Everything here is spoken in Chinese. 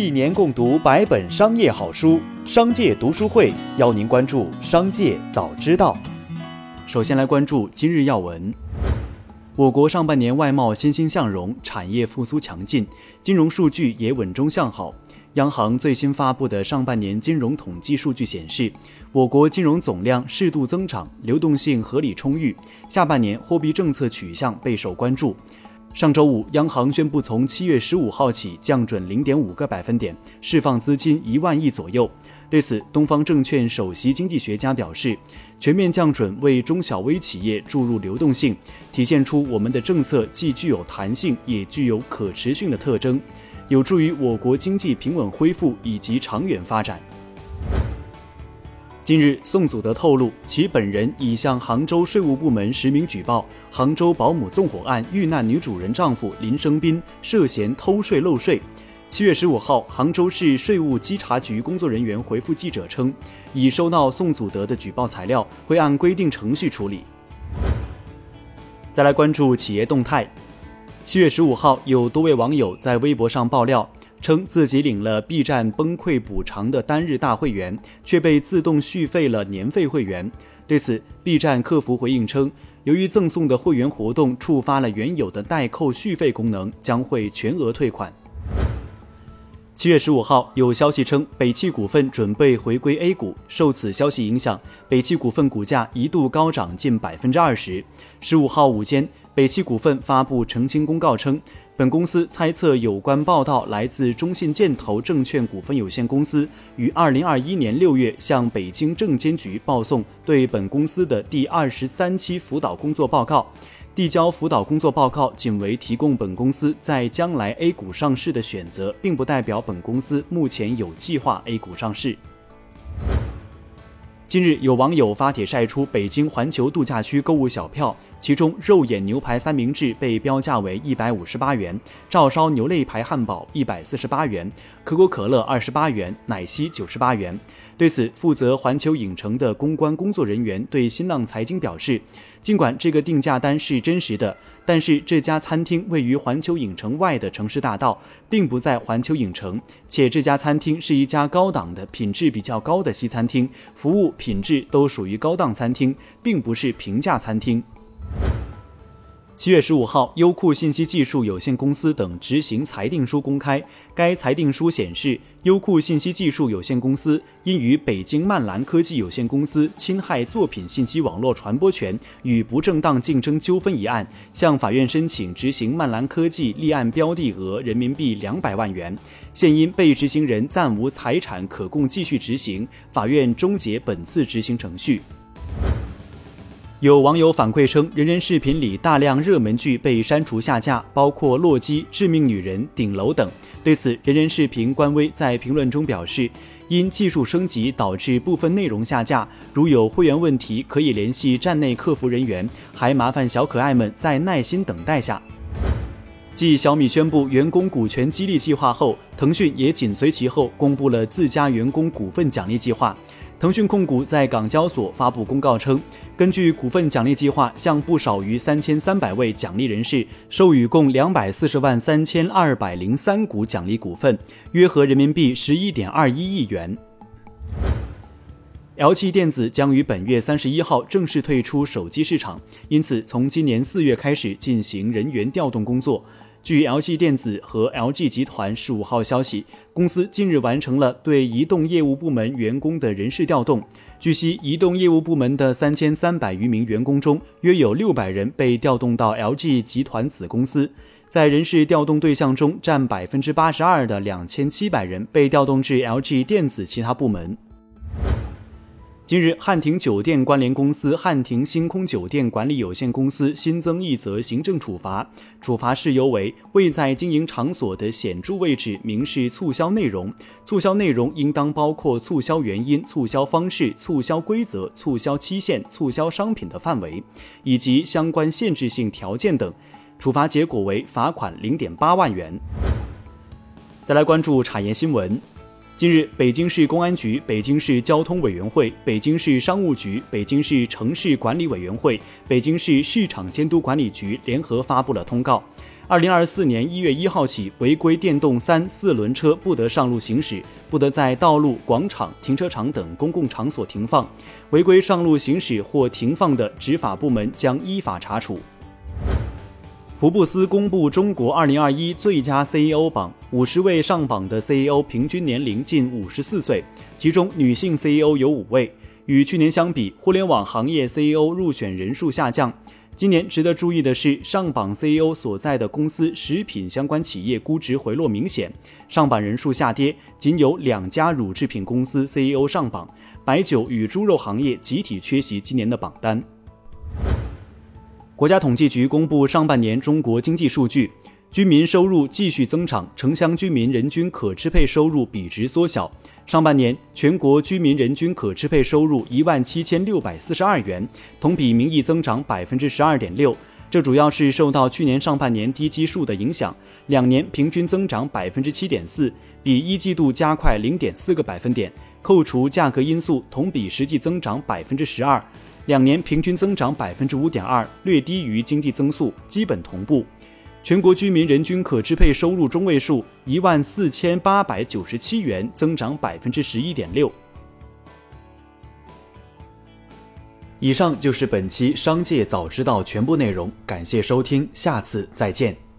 一年共读百本商业好书，商界读书会邀您关注商界早知道。首先来关注今日要闻。我国上半年外贸欣欣向荣，产业复苏强劲，金融数据也稳中向好。央行最新发布的上半年金融统计数据显示，我国金融总量适度增长，流动性合理充裕。下半年货币政策取向备受关注。上周五，央行宣布从七月十五号起降准零点五个百分点，释放资金一万亿左右。对此，东方证券首席经济学家表示，全面降准为中小微企业注入流动性，体现出我们的政策既具有弹性，也具有可持续的特征。有助于我国经济平稳恢复以及长远发展。近日，宋祖德透露，其本人已向杭州税务部门实名举报杭州保姆纵火案遇难女主人丈夫林生斌涉嫌偷税漏税。七月十五号，杭州市税务稽查局工作人员回复记者称，已收到宋祖德的举报材料，会按规定程序处理。再来关注企业动态。七月十五号，有多位网友在微博上爆料，称自己领了 B 站崩溃补偿的单日大会员，却被自动续费了年费会员。对此，B 站客服回应称，由于赠送的会员活动触发了原有的代扣续费功能，将会全额退款。七月十五号，有消息称北汽股份准备回归 A 股，受此消息影响，北汽股份股价一度高涨近百分之二十。十五号午间。北汽股份发布澄清公告称，本公司猜测有关报道来自中信建投证券股份有限公司于二零二一年六月向北京证监局报送对本公司的第二十三期辅导工作报告。递交辅导工作报告仅为提供本公司在将来 A 股上市的选择，并不代表本公司目前有计划 A 股上市。近日，有网友发帖晒出北京环球度假区购物小票，其中肉眼牛排三明治被标价为一百五十八元，照烧牛肋排汉堡一百四十八元，可口可乐二十八元，奶昔九十八元。对此，负责环球影城的公关工作人员对新浪财经表示，尽管这个定价单是真实的，但是这家餐厅位于环球影城外的城市大道，并不在环球影城，且这家餐厅是一家高档的、品质比较高的西餐厅，服务品质都属于高档餐厅，并不是平价餐厅。七月十五号，优酷信息技术有限公司等执行裁定书公开。该裁定书显示，优酷信息技术有限公司因与北京漫蓝科技有限公司侵害作品信息网络传播权与不正当竞争纠纷一案，向法院申请执行漫蓝科技立案标的额人民币两百万元。现因被执行人暂无财产可供继续执行，法院终结本次执行程序。有网友反馈称，人人视频里大量热门剧被删除下架，包括《洛基》《致命女人》《顶楼》等。对此，人人视频官微在评论中表示，因技术升级导致部分内容下架，如有会员问题可以联系站内客服人员，还麻烦小可爱们再耐心等待下。继小米宣布员工股权激励计划后，腾讯也紧随其后公布了自家员工股份奖励计划。腾讯控股在港交所发布公告称，根据股份奖励计划，向不少于三千三百位奖励人士授予共两百四十万三千二百零三股奖励股份，约合人民币十一点二一亿元。LG 电子将于本月三十一号正式退出手机市场，因此从今年四月开始进行人员调动工作。据 LG 电子和 LG 集团十五号消息，公司近日完成了对移动业务部门员工的人事调动。据悉，移动业务部门的三千三百余名员工中，约有六百人被调动到 LG 集团子公司。在人事调动对象中，占百分之八十二的两千七百人被调动至 LG 电子其他部门。近日，汉庭酒店关联公司汉庭星空酒店管理有限公司新增一则行政处罚，处罚事由为未在经营场所的显著位置明示促销内容，促销内容应当包括促销原因、促销方式、促销规则、促销期限、促销商品的范围以及相关限制性条件等。处罚结果为罚款零点八万元。再来关注产业新闻。近日，北京市公安局、北京市交通委员会、北京市商务局、北京市城市管理委员会、北京市市场监督管理局联合发布了通告。二零二四年一月一号起，违规电动三四轮车不得上路行驶，不得在道路、广场、停车场等公共场所停放。违规上路行驶或停放的，执法部门将依法查处。福布斯公布中国二零二一最佳 CEO 榜，五十位上榜的 CEO 平均年龄近五十四岁，其中女性 CEO 有五位。与去年相比，互联网行业 CEO 入选人数下降。今年值得注意的是，上榜 CEO 所在的公司食品相关企业估值回落明显，上榜人数下跌，仅有两家乳制品公司 CEO 上榜，白酒与猪肉行业集体缺席今年的榜单。国家统计局公布上半年中国经济数据，居民收入继续增长，城乡居民人均可支配收入比值缩小。上半年全国居民人均可支配收入一万七千六百四十二元，同比名义增长百分之十二点六。这主要是受到去年上半年低基数的影响，两年平均增长百分之七点四，比一季度加快零点四个百分点。扣除价格因素，同比实际增长百分之十二。两年平均增长百分之五点二，略低于经济增速，基本同步。全国居民人均可支配收入中位数一万四千八百九十七元，增长百分之十一点六。以上就是本期《商界早知道》全部内容，感谢收听，下次再见。